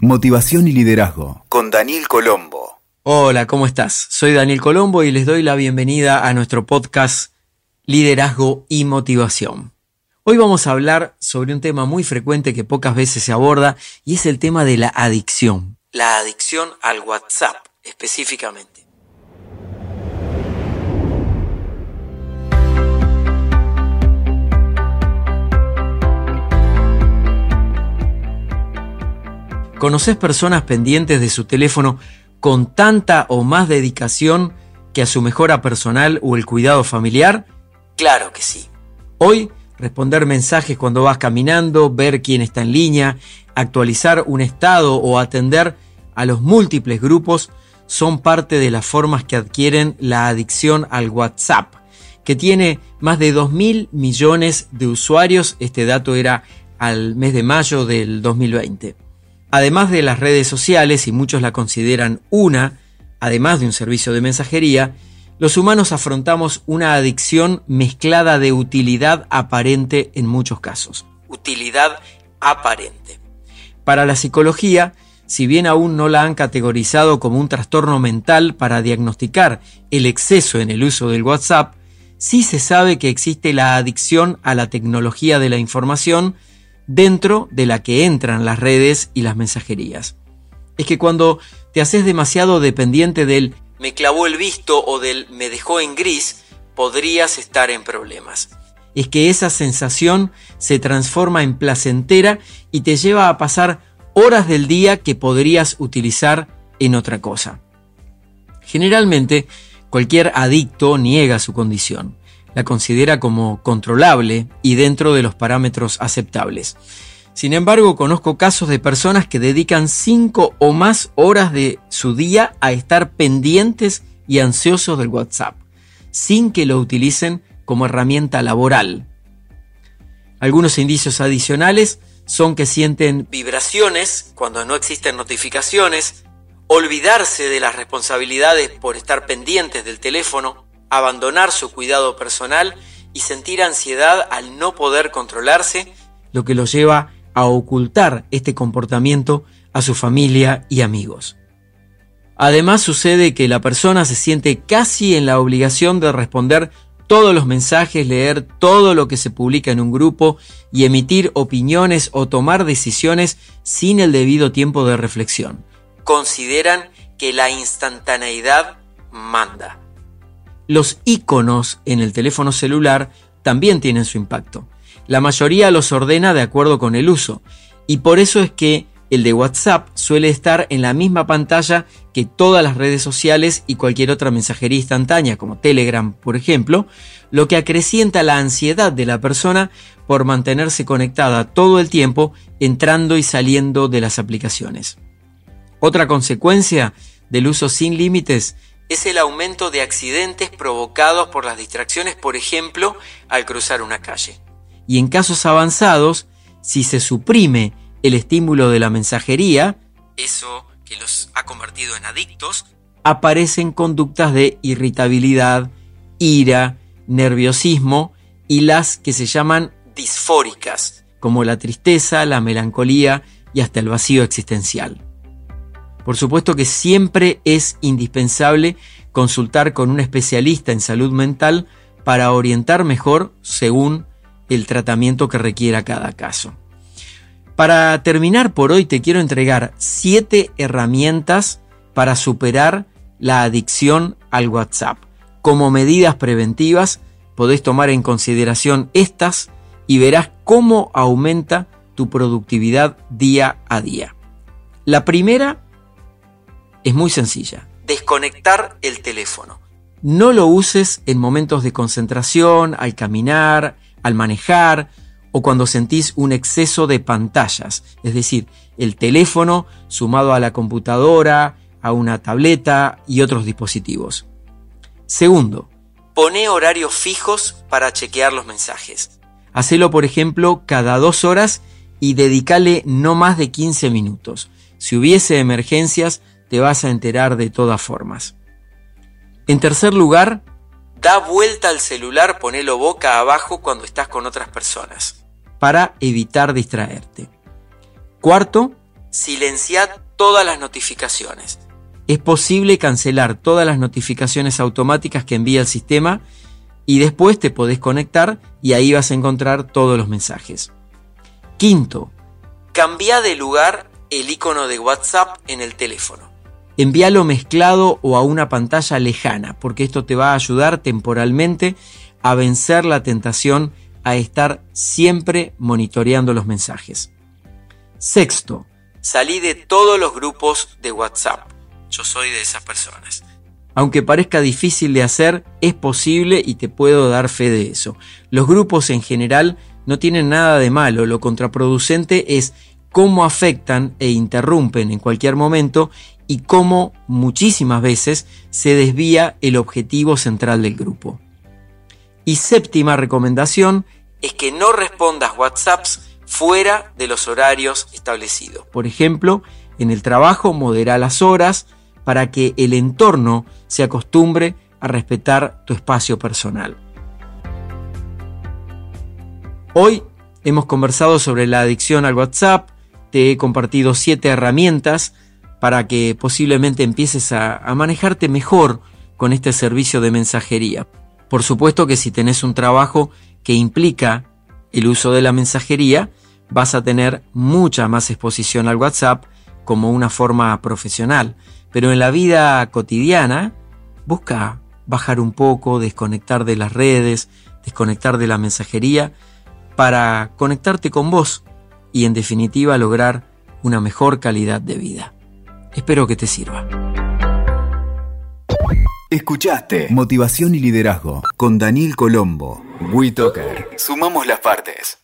Motivación y liderazgo con Daniel Colombo. Hola, ¿cómo estás? Soy Daniel Colombo y les doy la bienvenida a nuestro podcast Liderazgo y Motivación. Hoy vamos a hablar sobre un tema muy frecuente que pocas veces se aborda y es el tema de la adicción. La adicción al WhatsApp específicamente. ¿Conoces personas pendientes de su teléfono con tanta o más dedicación que a su mejora personal o el cuidado familiar? Claro que sí. Hoy, responder mensajes cuando vas caminando, ver quién está en línea, actualizar un estado o atender a los múltiples grupos son parte de las formas que adquieren la adicción al WhatsApp, que tiene más de 2 mil millones de usuarios. Este dato era al mes de mayo del 2020. Además de las redes sociales, y muchos la consideran una, además de un servicio de mensajería, los humanos afrontamos una adicción mezclada de utilidad aparente en muchos casos. Utilidad aparente. Para la psicología, si bien aún no la han categorizado como un trastorno mental para diagnosticar el exceso en el uso del WhatsApp, sí se sabe que existe la adicción a la tecnología de la información dentro de la que entran las redes y las mensajerías. Es que cuando te haces demasiado dependiente del me clavó el visto o del me dejó en gris, podrías estar en problemas. Es que esa sensación se transforma en placentera y te lleva a pasar horas del día que podrías utilizar en otra cosa. Generalmente, cualquier adicto niega su condición la considera como controlable y dentro de los parámetros aceptables. Sin embargo, conozco casos de personas que dedican 5 o más horas de su día a estar pendientes y ansiosos del WhatsApp, sin que lo utilicen como herramienta laboral. Algunos indicios adicionales son que sienten vibraciones cuando no existen notificaciones, olvidarse de las responsabilidades por estar pendientes del teléfono, abandonar su cuidado personal y sentir ansiedad al no poder controlarse, lo que lo lleva a ocultar este comportamiento a su familia y amigos. Además sucede que la persona se siente casi en la obligación de responder todos los mensajes, leer todo lo que se publica en un grupo y emitir opiniones o tomar decisiones sin el debido tiempo de reflexión. Consideran que la instantaneidad manda. Los iconos en el teléfono celular también tienen su impacto. La mayoría los ordena de acuerdo con el uso y por eso es que el de WhatsApp suele estar en la misma pantalla que todas las redes sociales y cualquier otra mensajería instantánea como Telegram, por ejemplo, lo que acrecienta la ansiedad de la persona por mantenerse conectada todo el tiempo entrando y saliendo de las aplicaciones. Otra consecuencia del uso sin límites es el aumento de accidentes provocados por las distracciones, por ejemplo, al cruzar una calle. Y en casos avanzados, si se suprime el estímulo de la mensajería, eso que los ha convertido en adictos, aparecen conductas de irritabilidad, ira, nerviosismo y las que se llaman disfóricas, como la tristeza, la melancolía y hasta el vacío existencial. Por supuesto que siempre es indispensable consultar con un especialista en salud mental para orientar mejor según el tratamiento que requiera cada caso. Para terminar por hoy te quiero entregar siete herramientas para superar la adicción al WhatsApp. Como medidas preventivas podés tomar en consideración estas y verás cómo aumenta tu productividad día a día. La primera es muy sencilla. Desconectar el teléfono. No lo uses en momentos de concentración, al caminar, al manejar o cuando sentís un exceso de pantallas. Es decir, el teléfono sumado a la computadora, a una tableta y otros dispositivos. Segundo, pone horarios fijos para chequear los mensajes. Hacelo, por ejemplo, cada dos horas y dedícale no más de 15 minutos. Si hubiese emergencias, te vas a enterar de todas formas. En tercer lugar, da vuelta al celular, ponelo boca abajo cuando estás con otras personas, para evitar distraerte. Cuarto, silenciad todas las notificaciones. Es posible cancelar todas las notificaciones automáticas que envía el sistema y después te podés conectar y ahí vas a encontrar todos los mensajes. Quinto, cambia de lugar el icono de WhatsApp en el teléfono. Envíalo mezclado o a una pantalla lejana, porque esto te va a ayudar temporalmente a vencer la tentación a estar siempre monitoreando los mensajes. Sexto, salí de todos los grupos de WhatsApp. Yo soy de esas personas. Aunque parezca difícil de hacer, es posible y te puedo dar fe de eso. Los grupos en general no tienen nada de malo, lo contraproducente es cómo afectan e interrumpen en cualquier momento y cómo muchísimas veces se desvía el objetivo central del grupo. Y séptima recomendación es que no respondas WhatsApps fuera de los horarios establecidos. Por ejemplo, en el trabajo modera las horas para que el entorno se acostumbre a respetar tu espacio personal. Hoy hemos conversado sobre la adicción al WhatsApp, te he compartido siete herramientas para que posiblemente empieces a, manejarte mejor con este servicio de mensajería. Por supuesto que si tenés un trabajo que implica el uso de la mensajería, vas a tener mucha más exposición al WhatsApp como una forma profesional. Pero en la vida cotidiana, busca bajar un poco, desconectar de las redes, desconectar de la mensajería, para conectarte con vos y en definitiva lograr una mejor calidad de vida. Espero que te sirva. Escuchaste Motivación y Liderazgo con Daniel Colombo. WeToker. Sumamos las partes.